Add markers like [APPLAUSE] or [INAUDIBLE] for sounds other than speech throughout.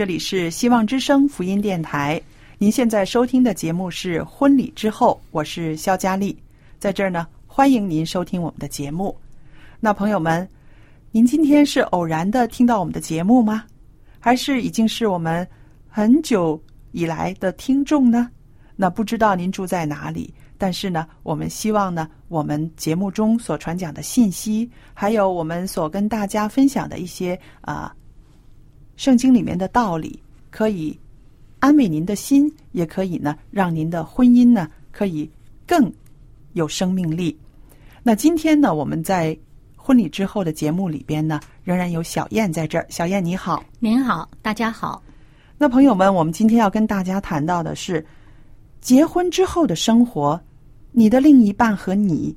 这里是希望之声福音电台。您现在收听的节目是《婚礼之后》，我是肖佳丽，在这儿呢，欢迎您收听我们的节目。那朋友们，您今天是偶然的听到我们的节目吗？还是已经是我们很久以来的听众呢？那不知道您住在哪里，但是呢，我们希望呢，我们节目中所传讲的信息，还有我们所跟大家分享的一些啊。圣经里面的道理可以安慰您的心，也可以呢让您的婚姻呢可以更有生命力。那今天呢，我们在婚礼之后的节目里边呢，仍然有小燕在这儿。小燕你好，您好，大家好。那朋友们，我们今天要跟大家谈到的是结婚之后的生活，你的另一半和你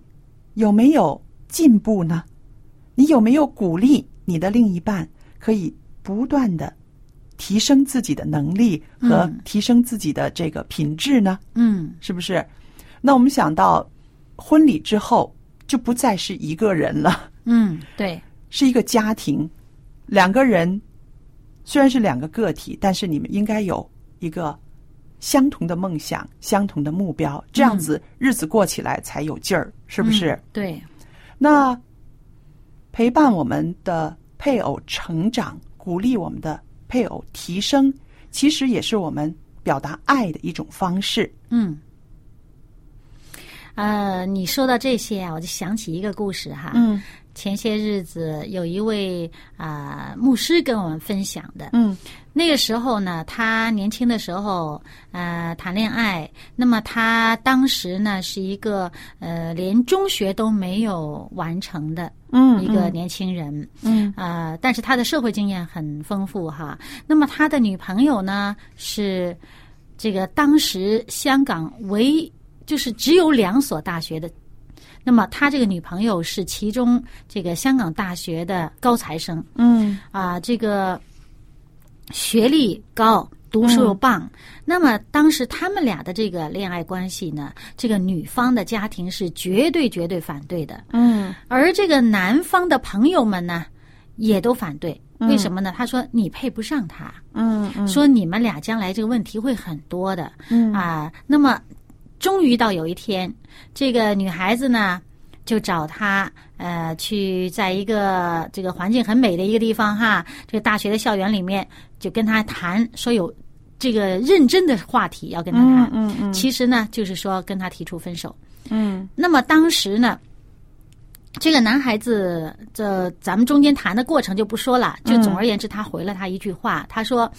有没有进步呢？你有没有鼓励你的另一半可以？不断的提升自己的能力和嗯提升自己的这个品质呢？嗯是不是？那我们想到婚礼之后，就不再是一个人了，嗯，对，是一个家庭。两个人虽然是两个个体，但是你们应该有一个相同的梦想、相同的目标，这样子日子过起来才有劲儿，是不是？嗯对，那陪伴我们的配偶成长。鼓励我们的配偶提升，其实也是我们表达爱的一种方式。嗯，呃，你说到这些啊，我就想起一个故事哈。嗯，前些日子有一位啊、牧师跟我们分享的。嗯，那个时候呢，他年轻的时候呃谈恋爱，那么他当时呢是一个呃连中学都没有完成的。嗯一个年轻人，嗯啊、呃，但是他的社会经验很丰富哈。那么他的女朋友呢是这个当时香港唯就是只有两所大学的，那么他这个女朋友是其中这个香港大学的高材生嗯啊、这个学历高。读书又棒，那么当时他们俩的这个恋爱关系呢，这个女方的家庭是绝对绝对反对的，嗯而这个男方的朋友们呢，也都反对。嗯为什么呢？他说你配不上他，嗯嗯说你们俩将来这个问题会很多的。嗯啊，那么终于到有一天，这个女孩子呢就找他，呃，去在一个这个环境很美的一个地方哈，这个大学的校园里面，就跟他谈，说有这个认真的话题要跟他谈。嗯嗯其实呢，就是说跟他提出分手。嗯那么当时呢，这个男孩子，这咱们中间谈的过程就不说了，就总而言之，他回了他一句话，他说。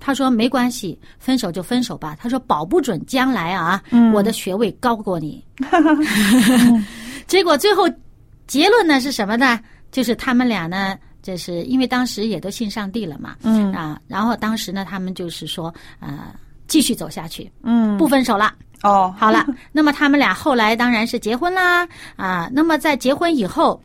他说没关系，分手就分手吧。他说保不准将来啊，我的学位高过你。[LAUGHS] [LAUGHS] [LAUGHS] 结果最后结论呢是什么呢？就是他们俩呢，就是因为当时也都信上帝了嘛，嗯啊，然后当时呢，他们就是说，呃，继续走下去，嗯不分手了。哦好了，那么他们俩后来当然是结婚啦啊。那么在结婚以后，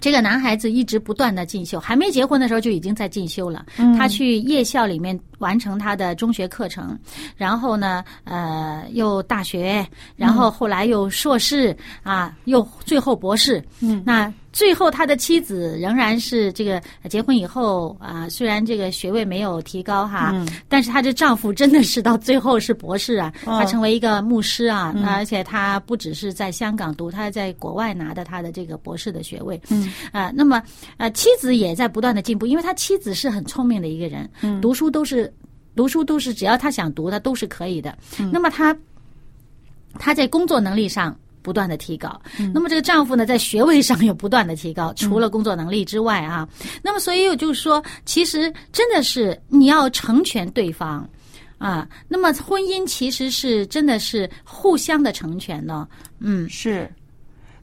这个男孩子一直不断的进修，还没结婚的时候就已经在进修了。他去夜校里面完成他的中学课程，然后呢，呃，又大学，然后后来又硕士啊，又最后博士。嗯，那最后他的妻子仍然是这个结婚以后啊，虽然这个学位没有提高哈，但是她这丈夫真的是到最后是博士啊，他成为一个牧师啊，而且他不只是在香港读，他还在国外拿的他的这个博士的学位。嗯。啊，那么呃，妻子也在不断的进步，因为他妻子是很聪明的一个人，读书都是读书都是只要他想读，他都是可以的。那么他他在工作能力上不断的提高，那么这个丈夫呢，在学位上又不断的提高，除了工作能力之外啊，那么所以我就是说，其实真的是你要成全对方啊，那么婚姻其实是真的是互相的成全呢，嗯，是。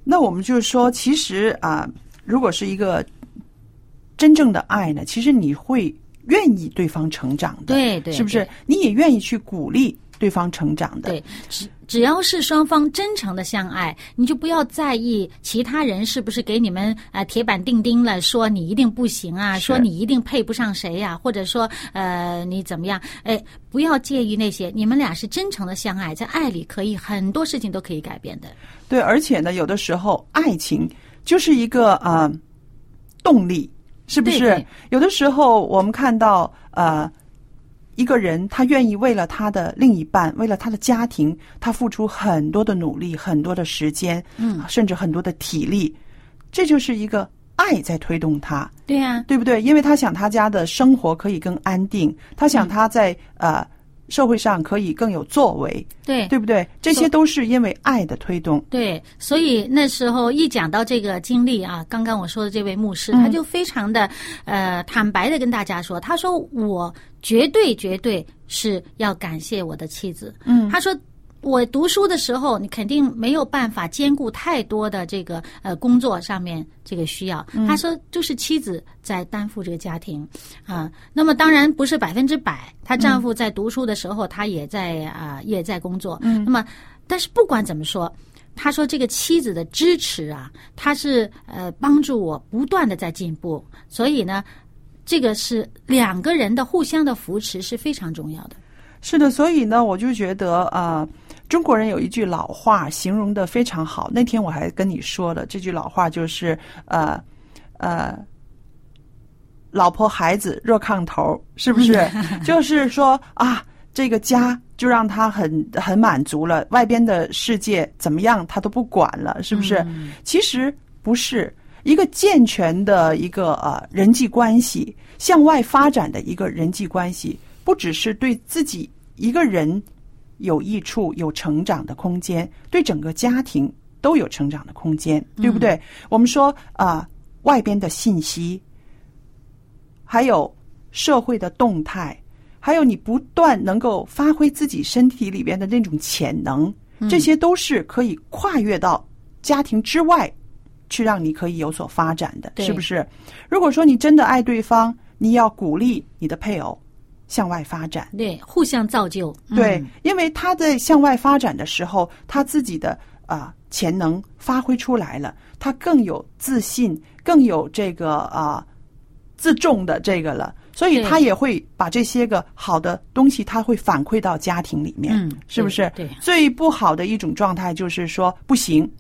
那我们就是说，其实啊。如果是一个真正的爱呢，其实你会愿意对方成长的，对对，是不是？你也愿意去鼓励对方成长的。对，只只要是双方真诚的相爱，你就不要在意其他人是不是给你们呃铁板钉钉了，说你一定不行啊，说你一定配不上谁呀，或者说呃你怎么样？哎，不要介意那些，你们俩是真诚的相爱，在爱里可以很多事情都可以改变的。对，而且呢，有的时候爱情。就是一个呃动力，是不是？有的时候我们看到呃一个人，他愿意为了他的另一半，为了他的家庭，他付出很多的努力，很多的时间，嗯，甚至很多的体力，这就是一个爱在推动他。对呀，对不对？因为他想他家的生活可以更安定，他想他在呃。社会上可以更有作为，对对不对？这些都是因为爱的推动。对，所以那时候一讲到这个经历啊，刚刚我说的这位牧师，他就非常的呃坦白的跟大家说，他说我绝对绝对是要感谢我的妻子。嗯，他说。我读书的时候，你肯定没有办法兼顾太多的这个呃工作上面这个需要。他说，就是妻子在担负这个家庭啊。那么当然不是百分之百，她丈夫在读书的时候，她也在啊也在工作。那么，但是不管怎么说，他说这个妻子的支持啊，他是呃帮助我不断的在进步。所以呢，这个是两个人的互相的扶持是非常重要的。是的，所以呢，我就觉得啊。中国人有一句老话，形容的非常好。那天我还跟你说了，这句老话就是呃呃，老婆孩子热炕头，是不是？[LAUGHS] 就是说啊，这个家就让他很很满足了，外边的世界怎么样他都不管了，是不是？其实不是一个健全的一个呃人际关系，向外发展的一个人际关系，不只是对自己一个人。有益处，有成长的空间，对整个家庭都有成长的空间，对不对？我们说啊，外边的信息，还有社会的动态，还有你不断能够发挥自己身体里边的那种潜能，这些都是可以跨越到家庭之外，去让你可以有所发展的，是不是？如果说你真的爱对方，你要鼓励你的配偶。向外发展，对，互相造就，对，因为他在向外发展的时候，他自己的啊潜能发挥出来了，他更有自信，更有这个啊自重的这个了，所以他也会把这些个好的东西，他会反馈到家庭里面，嗯，是不是？对，最不好的一种状态就是说，不行，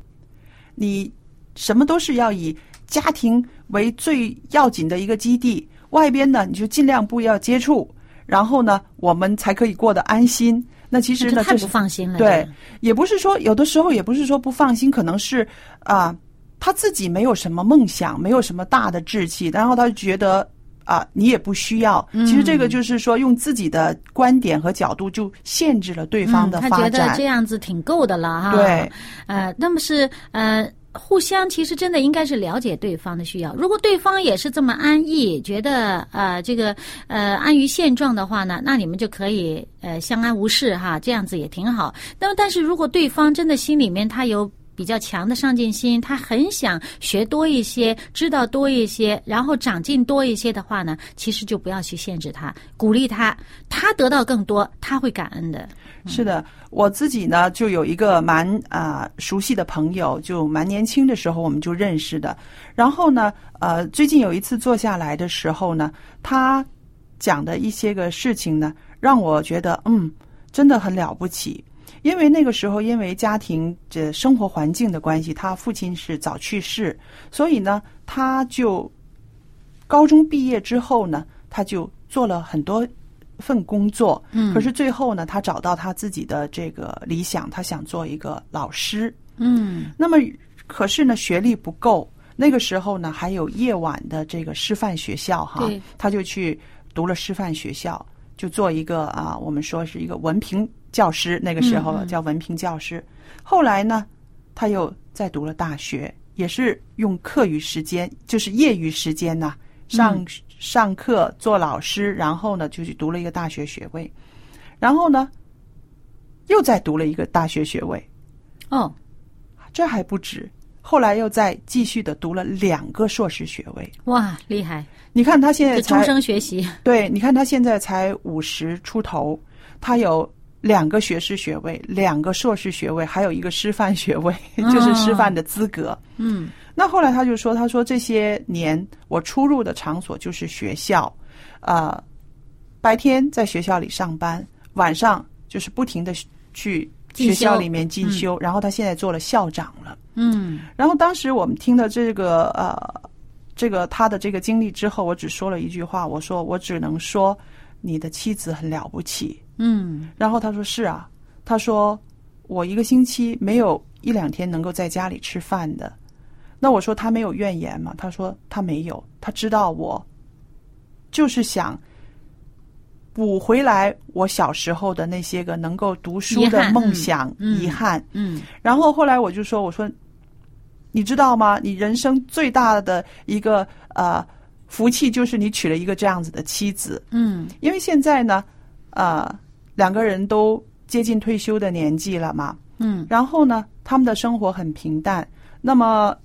你什么都是要以家庭为最要紧的一个基地，外边呢，你就尽量不要接触。然后呢，我们才可以过得安心。那其实呢，太不放心了。对，也不是说有的时候也不是说不放心，可能是啊，他自己没有什么梦想，没有什么大的志气，然后他就觉得啊，你也不需要。其实这个就是说，用自己的观点和角度就限制了对方的发展。他觉得这样子挺够的了哈。对，呃，那么是呃。互相其实真的应该是了解对方的需要。如果对方也是这么安逸，觉得呃这个呃安于现状的话呢，那你们就可以呃相安无事哈，这样子也挺好。那么但是如果对方真的心里面他有。比较强的上进心，他很想学多一些，知道多一些，然后长进多一些的话呢，其实就不要去限制他，鼓励他，他得到更多，他会感恩的。是的，我自己呢就有一个蛮啊、熟悉的朋友，就蛮年轻的时候我们就认识的。然后呢，呃，最近有一次坐下来的时候呢，他讲的一些个事情呢，让我觉得嗯，真的很了不起。因为那个时候，因为家庭这生活环境的关系，他父亲是早去世，所以呢，他就高中毕业之后呢，他就做了很多份工作。嗯可是最后呢，他找到他自己的这个理想，他想做一个老师。嗯那么，可是呢，学历不够。那个时候呢，还有夜晚的这个师范学校哈对，他就去读了师范学校，就做一个啊，我们说是一个文凭教师。那个时候叫文凭教师。后来呢，他又再读了大学，也是用课余时间，就是业余时间呐、上、嗯上课做老师，然后呢就去读了一个大学学位，然后呢又再读了一个大学学位。哦，这还不止，后来又再继续的读了两个硕士学位。哇，厉害！你看他现在就终生学习。对，你看他现在才五十出头，他有两个学士学位，两个硕士学位，还有一个师范学位，就是师范的资格。嗯那后来他就说，他说这些年我出入的场所就是学校，呃，白天在学校里上班，晚上就是不停的去学校里面进修，然后他现在做了校长了。嗯然后当时我们听了这个呃，这个他的这个经历之后，我只说了一句话，我说我只能说你的妻子很了不起。嗯然后他说是啊，他说我一个星期没有一两天能够在家里吃饭的。那我说他没有怨言吗？他说他没有，他知道我就是想补回来我小时候的那些个能够读书的遗憾梦想、嗯嗯遗憾。嗯然后后来我就说：“我说，你知道吗？你人生最大的一个呃福气就是你娶了一个这样子的妻子。嗯因为现在呢，呃，两个人都接近退休的年纪了嘛。嗯然后呢，他们的生活很平淡。那么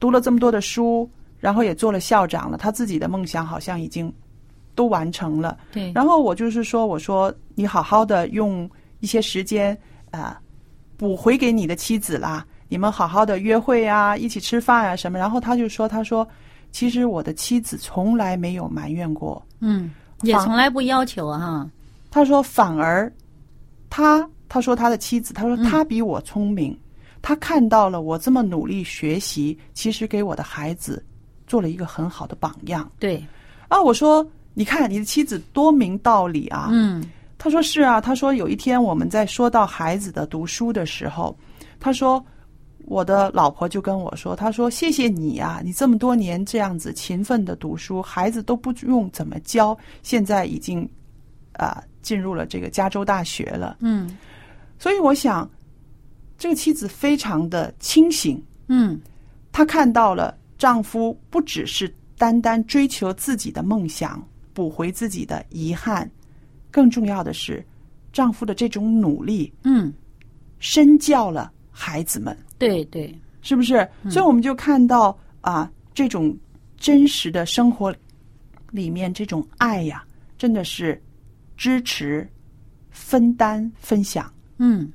读了这么多的书，然后也做了校长了，他自己的梦想好像已经都完成了。对，然后我就是说，我说你好好的用一些时间啊、呃补回给你的妻子啦，你们好好的约会啊，一起吃饭啊什么。然后他就说，他说其实我的妻子从来没有埋怨过，嗯也从来不要求哈。他说反而他他说他的妻子，他说嗯。他比我聪明，他看到了我这么努力学习，其实给我的孩子做了一个很好的榜样。对，啊。我说你看你的妻子多明道理啊，嗯。他说是啊，他说有一天我们在说到孩子的读书的时候，他说我的老婆就跟我说，她说谢谢你啊，你这么多年这样子勤奋的读书，孩子都不用怎么教，现在已经啊、进入了这个加州大学了。嗯。所以我想，这个妻子非常的清醒，嗯。她看到了丈夫不只是单单追求自己的梦想，补回自己的遗憾，更重要的是，丈夫的这种努力嗯，身教了孩子们，对对，是不是？所以我们就看到啊，这种真实的生活里面这种爱呀，真的是支持、分担、分享。嗯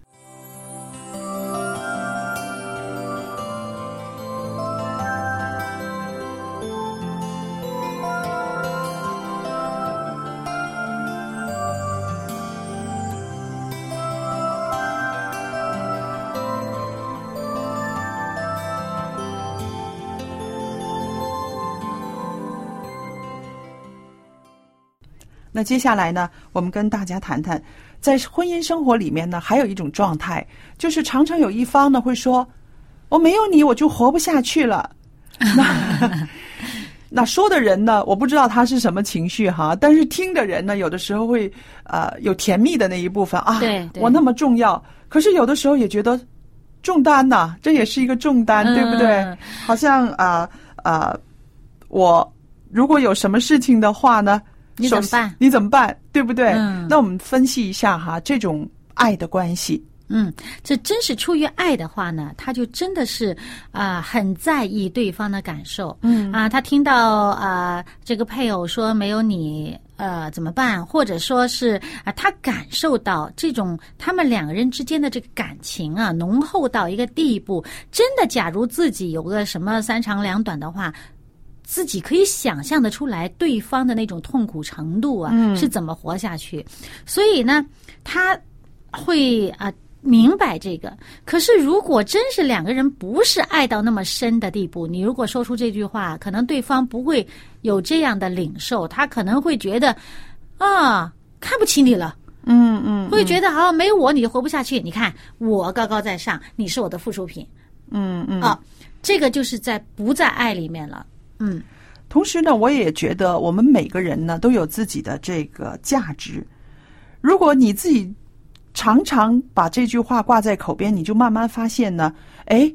那接下来呢，我们跟大家谈谈，在婚姻生活里面呢，还有一种状态，就是常常有一方呢会说：“我没有你，我就活不下去了。[LAUGHS] 那 [LAUGHS] ”那说的人呢，我不知道他是什么情绪哈，但是听的人呢，有的时候会呃有甜蜜的那一部分啊，对对我那么重要，可是有的时候也觉得重担呐、这也是一个重担，对不对？嗯好像啊啊、呃我如果有什么事情的话呢，你怎么办你怎么办？对不对？嗯那我们分析一下哈，这种爱的关系，嗯，这真是出于爱的话呢，他就真的是啊、很在意对方的感受。嗯啊，他听到啊、这个配偶说没有你呃怎么办，或者说是啊、他感受到这种他们两个人之间的这个感情啊浓厚到一个地步，真的，假如自己有个什么三长两短的话。自己可以想象的出来对方的那种痛苦程度啊，嗯是怎么活下去。所以呢，他会啊、明白这个。可是如果真是两个人不是爱到那么深的地步，你如果说出这句话，可能对方不会有这样的领受，他可能会觉得啊看不起你了。嗯嗯会觉得啊，没有我你就活不下去。你看我高高在上，你是我的附属品嗯嗯啊，这个就是在不在爱里面了。嗯同时呢，我也觉得我们每个人呢都有自己的这个价值。如果你自己常常把这句话挂在口边，你就慢慢发现呢，哎，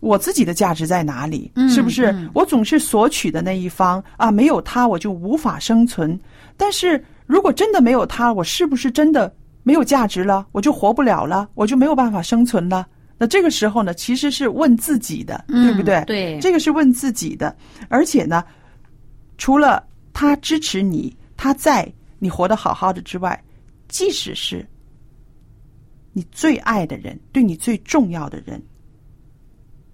我自己的价值在哪里？嗯是不是嗯？我总是索取的那一方啊，没有他我就无法生存。但是如果真的没有他，我是不是真的没有价值了？我就活不了了，我就没有办法生存了？那这个时候呢，其实是问自己的，嗯对不对？对这个是问自己的。而且呢，除了他支持你，他在你活得好好的之外，即使是你最爱的人，对你最重要的人，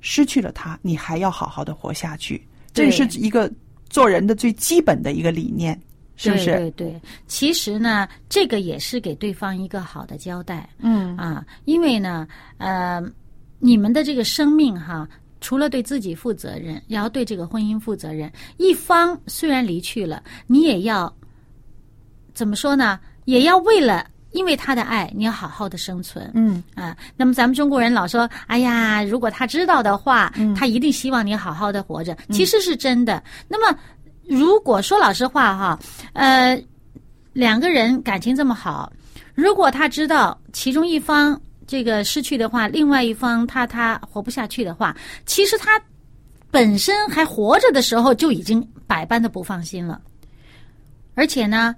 失去了他，你还要好好的活下去。这是一个做人的最基本的一个理念，是不是？对对对，其实呢，这个也是给对方一个好的交代。嗯啊，因为呢，呃，你们的这个生命哈，除了对自己负责任，也要对这个婚姻负责任。一方虽然离去了，你也要怎么说呢？也要为了因为他的爱，你要好好的生存。嗯啊，那么咱们中国人老说，哎呀，如果他知道的话，嗯他一定希望你好好的活着。其实是真的。那么，如果说老实话哈，呃，两个人感情这么好，如果他知道其中一方这个失去的话，另外一方他他活不下去的话，其实他本身还活着的时候就已经百般的不放心了，而且呢。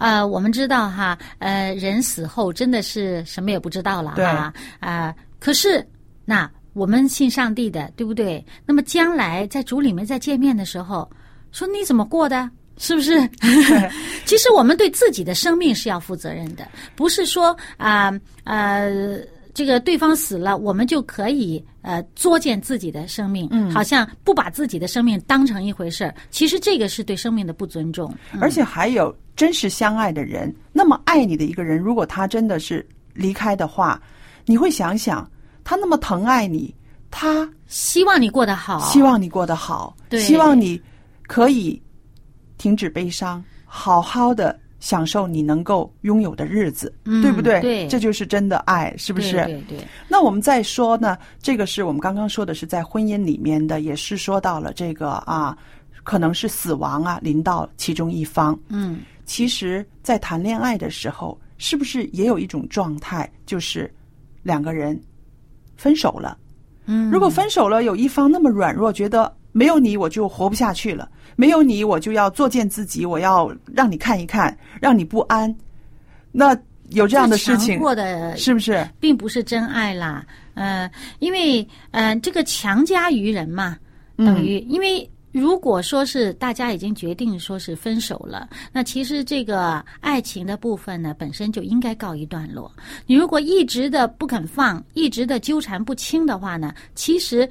呃，我们知道哈，呃，人死后真的是什么也不知道了对哈。啊、可是那我们信上帝的，对不对？那么将来在主里面再见面的时候，说你怎么过的？是不是？[LAUGHS] 其实我们对自己的生命是要负责任的，不是说啊呃这个对方死了，我们就可以呃作践自己的生命，嗯好像不把自己的生命当成一回事儿。其实这个是对生命的不尊重。嗯而且还有真实相爱的人，那么爱你的一个人，如果他真的是离开的话，你会想想，他那么疼爱你，他希望你过得好，希望你过得好，对希望你可以停止悲伤，好好的享受你能够拥有的日子，嗯对不对？对这就是真的爱，是不是？对对对，那我们再说呢，这个是我们刚刚说的是在婚姻里面的，也是说到了这个啊，可能是死亡啊临到其中一方。嗯其实，在谈恋爱的时候，是不是也有一种状态，就是两个人分手了？嗯，如果分手了，有一方那么软弱，觉得没有你我就活不下去了，没有你我就要作践自己，我要让你看一看，让你不安。那有这样的事情，过的是不是？并不是真爱啦，呃，因为呃，这个强加于人嘛，等于、因为如果说是大家已经决定说是分手了，那其实这个爱情的部分呢，本身就应该告一段落。你如果一直的不肯放，一直的纠缠不清的话呢，其实。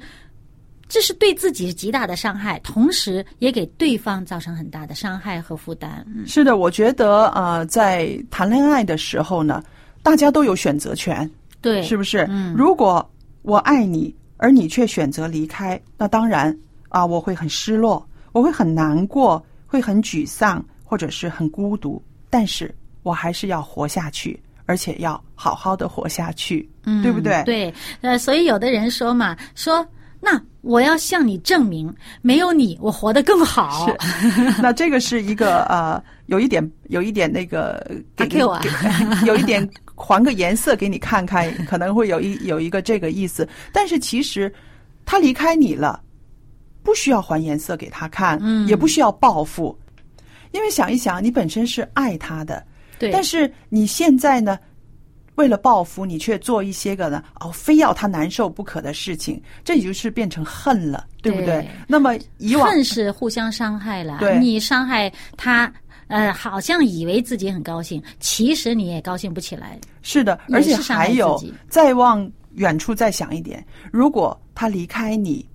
这是对自己极大的伤害，同时也给对方造成很大的伤害和负担。嗯，是的，我觉得呃，在谈恋爱的时候呢，大家都有选择权，对，是不是？嗯如果我爱你，而你却选择离开，那当然啊，我会很失落，我会很难过，会很沮丧，或者是很孤独。但是我还是要活下去，而且要好好的活下去，嗯，对不对？对，呃，所以有的人说嘛，说那我要向你证明，没有你，我活得更好。是。[LAUGHS] 那这个是一个呃，有一点有一点那个给给我。[LAUGHS] 有一点还个颜色给你看看，可能会有一有一个这个意思。但是其实他离开你了，不需要还颜色给他看，嗯。也不需要报复，因为想一想，你本身是爱他的，对，但是你现在呢，为了报复你，却做一些个呢哦，非要他难受不可的事情，这也就是变成恨了，对不对？对那么以往恨是互相伤害了，对你伤害他，呃，好像以为自己很高兴，其实你也高兴不起来。是的，而且还有再往远处再想一点，如果他离开你，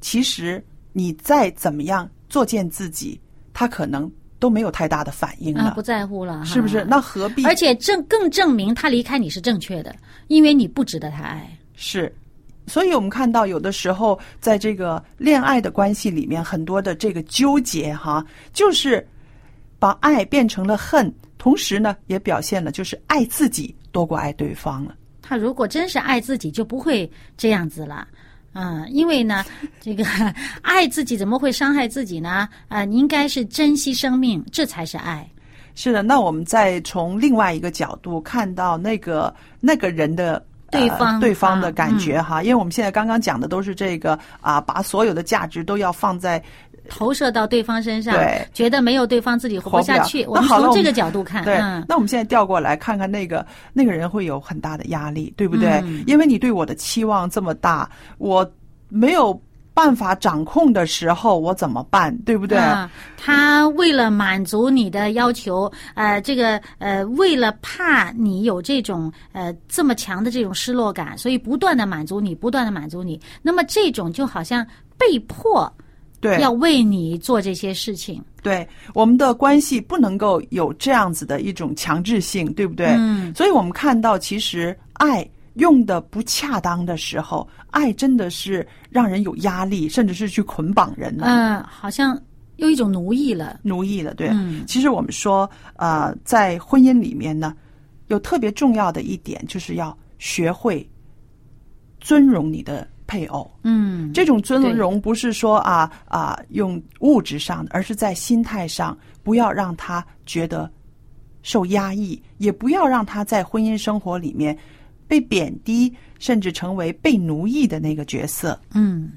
其实你再怎么样作践自己，他可能都没有太大的反应啊，了，不在乎了，是不是？那何必？而且证更证明他离开你是正确的，因为你不值得他爱。是，所以我们看到有的时候在这个恋爱的关系里面，很多的这个纠结哈，就是把爱变成了恨，同时呢，也表现了就是爱自己多过爱对方了。他如果真是爱自己，就不会这样子了。嗯，因为呢，这个 [LAUGHS] 爱自己怎么会伤害自己呢？啊、你应该是珍惜生命，这才是爱。是的，那我们再从另外一个角度看到那个那个人的。呃对方对方的啊感觉哈，因为我们现在刚刚讲的都是这个啊，把所有的价值都要放在投射到对方身上对，觉得没有对方自己活活不下去。我们从这个角度看，对，嗯，那我们现在调过来看看那个那个人会有很大的压力，对不对？嗯因为你对我的期望这么大，我没有办法掌控的时候，我怎么办？对不对？啊，他为了满足你的要求，呃，这个呃，为了怕你有这种呃这么强的这种失落感，所以不断的满足你，不断的满足你。那么这种就好像被迫对要为你做这些事情。对，我们的关系不能够有这样子的一种强制性，对不对？嗯，所以我们看到，其实爱用的不恰当的时候，爱真的是让人有压力，甚至是去捆绑人的。嗯、好像有一种奴役了。奴役了，对。嗯其实我们说，呃，在婚姻里面呢，有特别重要的一点，就是要学会尊荣你的配偶。嗯，这种尊荣不是说啊啊用物质上的，而是在心态上，不要让他觉得受压抑，也不要让他在婚姻生活里面被贬低，甚至成为被奴役的那个角色。嗯。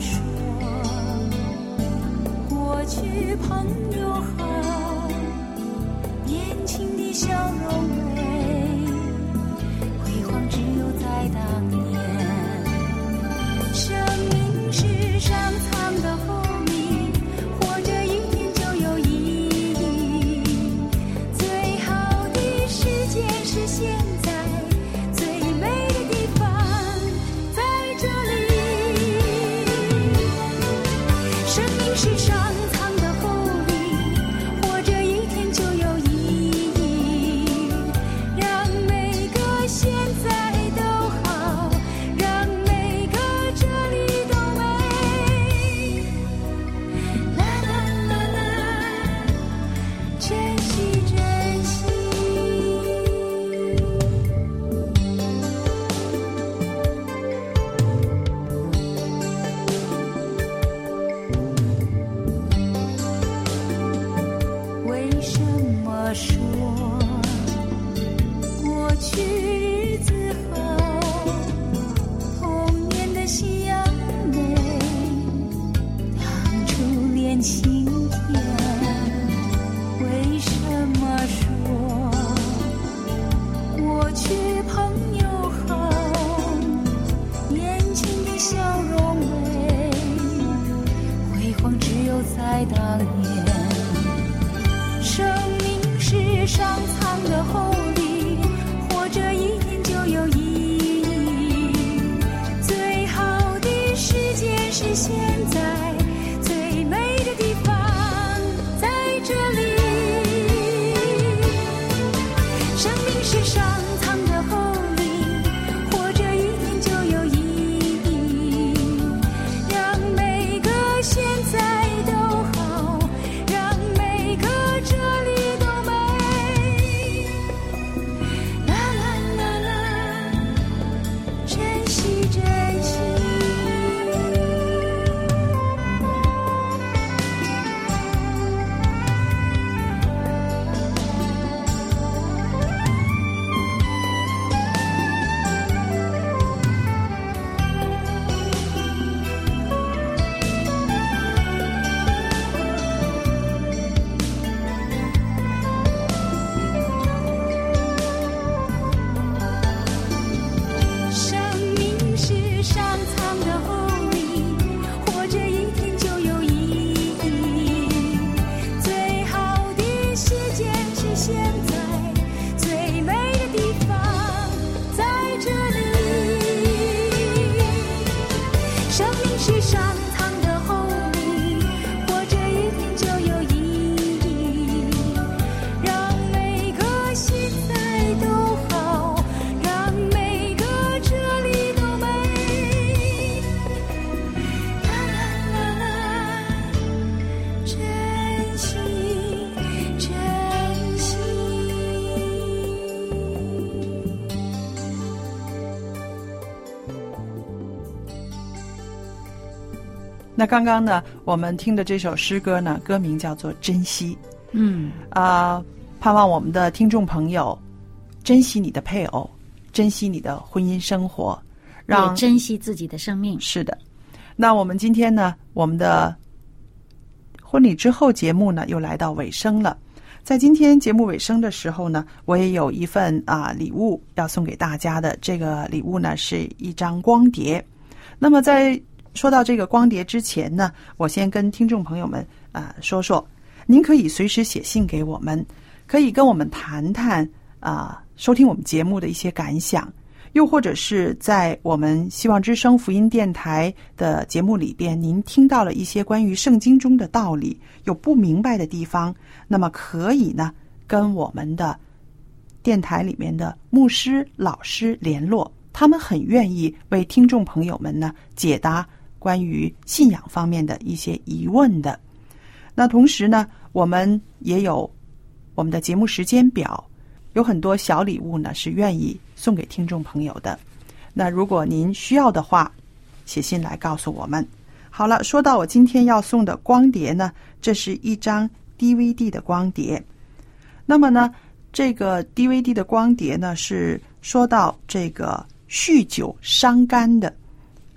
说过去朋友好，年轻的笑容那刚刚呢，我们听的这首诗歌呢，歌名叫做《珍惜》。嗯，啊、盼望我们的听众朋友珍惜你的配偶，珍惜你的婚姻生活，让也珍惜自己的生命。是的。那我们今天呢，我们的婚礼之后节目呢，又来到尾声了。在今天节目尾声的时候呢，我也有一份啊礼物要送给大家的。这个礼物呢是一张光碟。那么在说到这个光碟之前呢，我先跟听众朋友们啊、说说，您可以随时写信给我们，可以跟我们谈谈啊、收听我们节目的一些感想。又或者是在我们希望之声福音电台的节目里边，您听到了一些关于圣经中的道理，有不明白的地方，那么可以呢跟我们的电台里面的牧师、老师联络，他们很愿意为听众朋友们呢解答关于信仰方面的一些疑问的。那同时呢，我们也有我们的节目时间表，有很多小礼物呢是愿意送给听众朋友的。那如果您需要的话，写信来告诉我们。好了，说到我今天要送的光碟呢，这是一张 DVD 的光碟。那么呢，这个 DVD 的光碟呢是说到这个酗酒伤肝的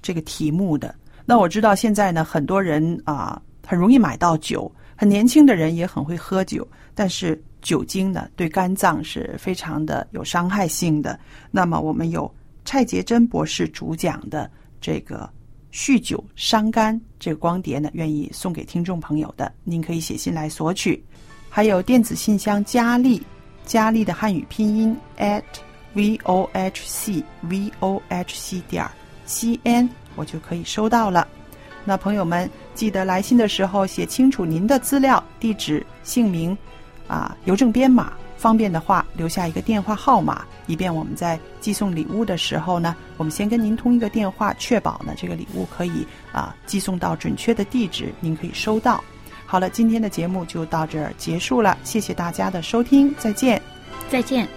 这个题目的。那我知道现在呢，很多人啊、很容易买到酒，很年轻的人也很会喝酒，但是酒精呢对肝脏是非常的有伤害性的。那么我们有蔡洁珍博士主讲的这个酗酒伤肝这个光碟呢，愿意送给听众朋友的，您可以写信来索取。还有电子信箱佳丽，佳丽的汉语拼音 at v o h c v o h c 点 c n，我就可以收到了。那朋友们记得来信的时候写清楚您的资料、地址、姓名，啊，邮政编码。方便的话，留下一个电话号码，以便我们在寄送礼物的时候呢，我们先跟您通一个电话，确保呢这个礼物可以啊寄送到准确的地址，您可以收到。好了，今天的节目就到这儿结束了，谢谢大家的收听，再见。再见。